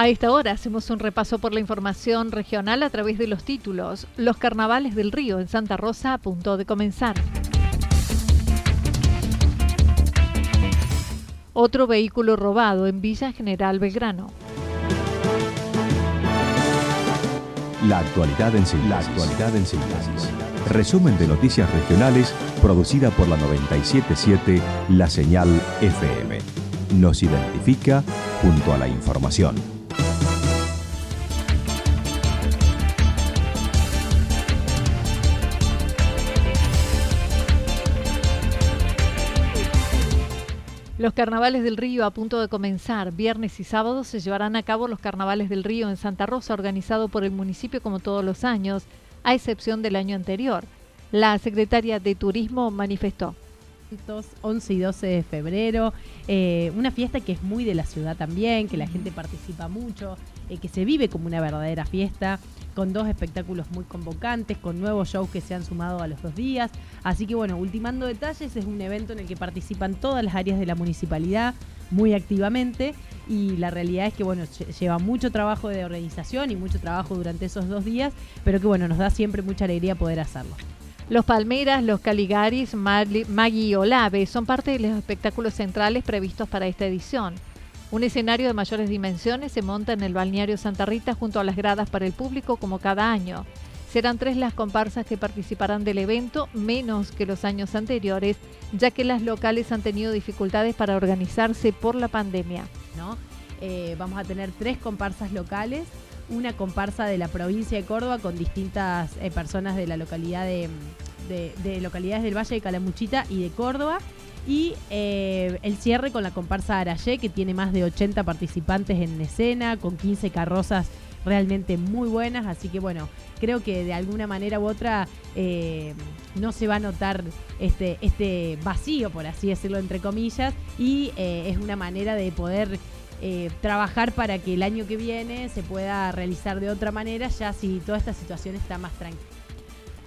A esta hora hacemos un repaso por la información regional a través de los títulos. Los carnavales del río en Santa Rosa a punto de comenzar. Otro vehículo robado en Villa General Belgrano. La actualidad en síntesis. Resumen de noticias regionales producida por la 977 La Señal FM. Nos identifica junto a la información. Los carnavales del río a punto de comenzar. Viernes y sábado se llevarán a cabo los carnavales del río en Santa Rosa, organizado por el municipio como todos los años, a excepción del año anterior. La secretaria de Turismo manifestó. 11 y 12 de febrero, eh, una fiesta que es muy de la ciudad también, que la gente participa mucho, eh, que se vive como una verdadera fiesta, con dos espectáculos muy convocantes, con nuevos shows que se han sumado a los dos días. Así que bueno, ultimando detalles, es un evento en el que participan todas las áreas de la municipalidad muy activamente y la realidad es que bueno, lleva mucho trabajo de organización y mucho trabajo durante esos dos días, pero que bueno, nos da siempre mucha alegría poder hacerlo. Los Palmeras, los Caligaris, Maggi y Olave son parte de los espectáculos centrales previstos para esta edición. Un escenario de mayores dimensiones se monta en el balneario Santa Rita junto a las gradas para el público como cada año. Serán tres las comparsas que participarán del evento, menos que los años anteriores, ya que las locales han tenido dificultades para organizarse por la pandemia. ¿no? Eh, vamos a tener tres comparsas locales una comparsa de la provincia de Córdoba con distintas eh, personas de la localidad de, localidades del Valle de Calamuchita y de Córdoba. Y eh, el cierre con la comparsa Arayé, que tiene más de 80 participantes en escena, con 15 carrozas realmente muy buenas. Así que bueno, creo que de alguna manera u otra eh, no se va a notar este, este vacío, por así decirlo, entre comillas. Y es una manera de poder eh, trabajar para que el año que viene se pueda realizar de otra manera, ya si toda esta situación está más tranquila.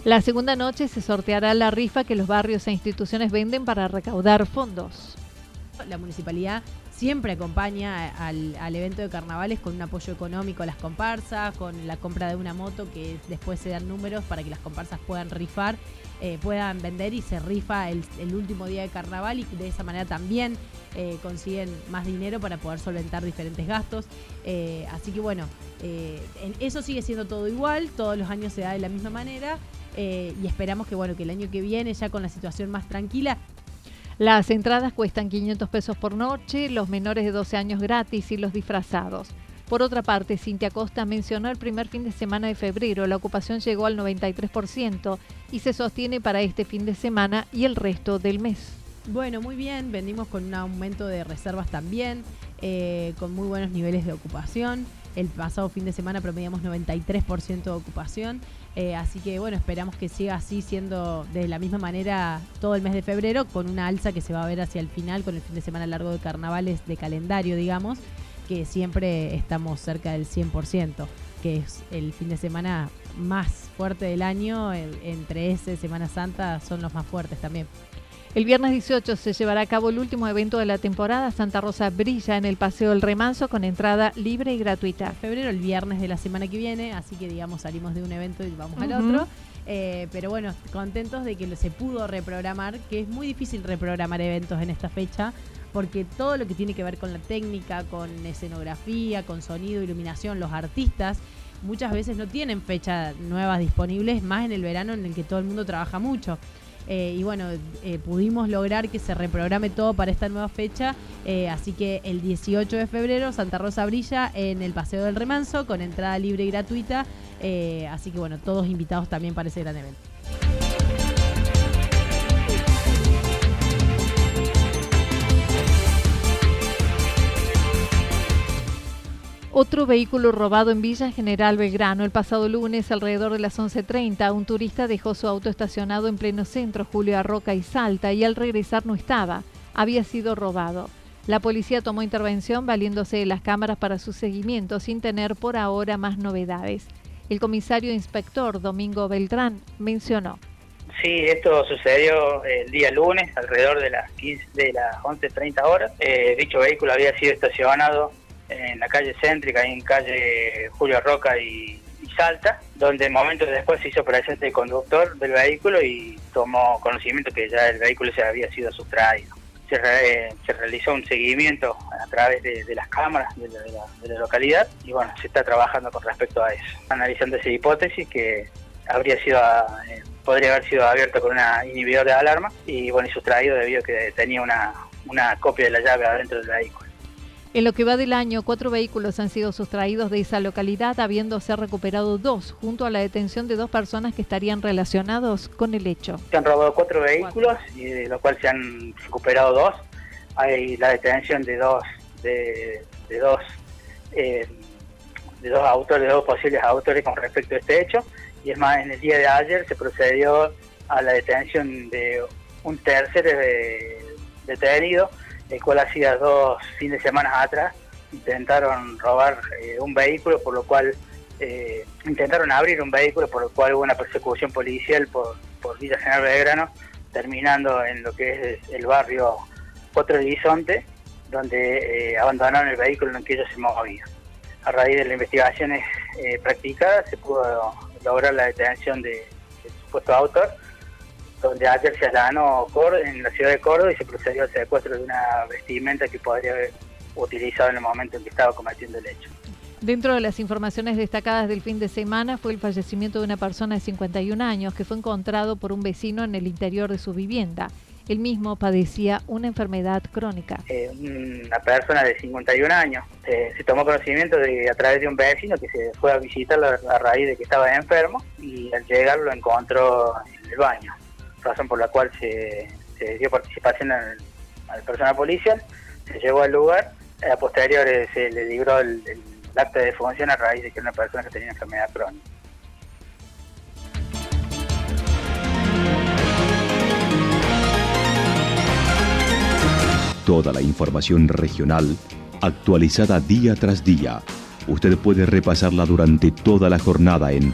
La segunda noche se sorteará la rifa que los barrios e instituciones venden para recaudar fondos. La municipalidad siempre acompaña al, evento de carnavales con un apoyo económico a las comparsas, con la compra de una moto que después se dan números para que las comparsas puedan rifar, eh, puedan vender y se rifa el, el último día de carnaval y de esa manera también eh, consiguen más dinero para poder solventar diferentes gastos. Eh, así que bueno, eso sigue siendo todo igual, todos los años se da de la misma manera y esperamos que bueno, que el año que viene ya con la situación más tranquila. Las entradas cuestan 500 pesos por noche, los menores de 12 años gratis y los disfrazados. Por otra parte, Cintia Costa mencionó el primer fin de semana de febrero, la ocupación llegó al 93% y se sostiene para este fin de semana y el resto del mes. Bueno, muy bien, vendimos con un aumento de reservas también, eh, con muy buenos niveles de ocupación. El pasado fin de semana promediamos 93% de ocupación, eh, así que bueno, esperamos que siga así siendo de la misma manera todo el mes de febrero, con una alza que se va a ver hacia el final, con el fin de semana largo de carnavales de calendario, digamos, que siempre estamos cerca del 100%, que es el fin de semana más fuerte del año, entre ese Semana Santa son los más fuertes también. El viernes 18 se llevará a cabo el último evento de la temporada. Santa Rosa brilla en el Paseo del Remanso con entrada libre y gratuita. Febrero, el viernes de la semana que viene, así que digamos salimos de un evento y vamos al otro. Eh, pero bueno, contentos de que se pudo reprogramar, que es muy difícil reprogramar eventos en esta fecha, porque todo lo que tiene que ver con la técnica, con escenografía, con sonido, iluminación, los artistas, muchas veces no tienen fechas nuevas disponibles, más en el verano en el que todo el mundo trabaja mucho. Eh, y bueno, eh, pudimos lograr que se reprograme todo para esta nueva fecha. Eh, así que el 18 de febrero Santa Rosa brilla en el Paseo del Remanso con entrada libre y gratuita. así que bueno, todos invitados también para ese gran evento. Otro vehículo robado en Villa General Belgrano. El pasado lunes, alrededor de las 11.30, un turista dejó su auto estacionado en pleno centro, Julio Arroca y Salta, y al regresar no estaba. Había sido robado. La policía tomó intervención valiéndose de las cámaras para su seguimiento, sin tener por ahora más novedades. El comisario inspector Domingo Beltrán mencionó. Sí, esto sucedió el día lunes, alrededor de las 15, de las 11.30 horas. Eh, dicho vehículo había sido estacionado en la calle céntrica, en calle Julio Roca y, Salta, donde momentos después se hizo presente el conductor del vehículo y tomó conocimiento que ya el vehículo se había sido sustraído. Se, realizó un seguimiento a través de, las cámaras de la, localidad y bueno, se está trabajando con respecto a eso, analizando esa hipótesis que habría sido eh, podría haber sido abierto con una inhibidor de alarma y bueno y sustraído debido a que tenía una, una copia de la llave adentro del vehículo. En lo que va del año, cuatro vehículos han sido sustraídos de esa localidad, habiéndose recuperado dos, junto a la detención de dos personas que estarían relacionados con el hecho. Se han robado cuatro vehículos, y de los cuales se han recuperado dos. Hay la detención de dos, de, dos, eh, de dos autores, de dos posibles autores con respecto a este hecho. Y es más, en el día de ayer se procedió a la detención de un tercer eh, detenido el cual hacía dos fines de semana atrás intentaron robar eh, un vehículo, por lo cual eh, intentaron abrir un vehículo, por lo cual hubo una persecución policial por, por Villa General Belgrano, terminando en lo que es el barrio Cuatro Horizonte, donde eh, abandonaron el vehículo en el que ellos se movían. A raíz de las investigaciones practicadas se pudo lograr la detención de, del supuesto autor, donde ayer se allanó en la ciudad de Córdoba y se procedió al secuestro de una vestimenta que podría haber utilizado en el momento en que estaba cometiendo el hecho. Dentro de las informaciones destacadas del fin de semana fue el fallecimiento de una persona de 51 años que fue encontrado por un vecino en el interior de su vivienda. Él mismo padecía una enfermedad crónica. Eh, una persona de 51 años eh, se tomó conocimiento de a través de un vecino que se fue a visitarlo a raíz de que estaba enfermo y al llegar lo encontró en el baño razón por la cual se, dio participación al, personal policial, se llevó al lugar, a posterior se le libró el, acta de defunción a raíz de que era una persona que tenía enfermedad crónica. Toda la información regional actualizada día tras día. Usted puede repasarla durante toda la jornada en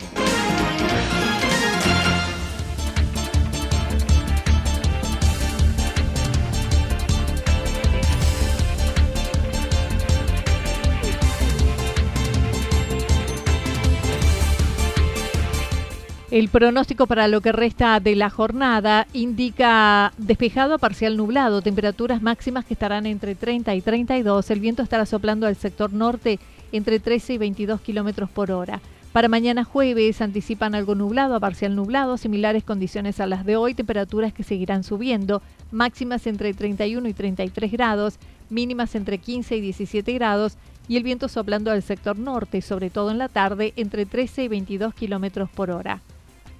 El pronóstico para lo que resta de la jornada indica despejado a parcial nublado, temperaturas máximas que estarán entre 30 y 32. El viento estará soplando al sector norte entre 13 y 22 kilómetros por hora. Para mañana jueves anticipan algo nublado a parcial nublado, similares condiciones a las de hoy, temperaturas que seguirán subiendo, máximas entre 31 y 33 grados, mínimas entre 15 y 17 grados y el viento soplando al sector norte, sobre todo en la tarde, entre 13 y 22 kilómetros por hora.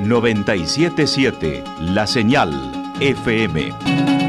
977 La Señal FM.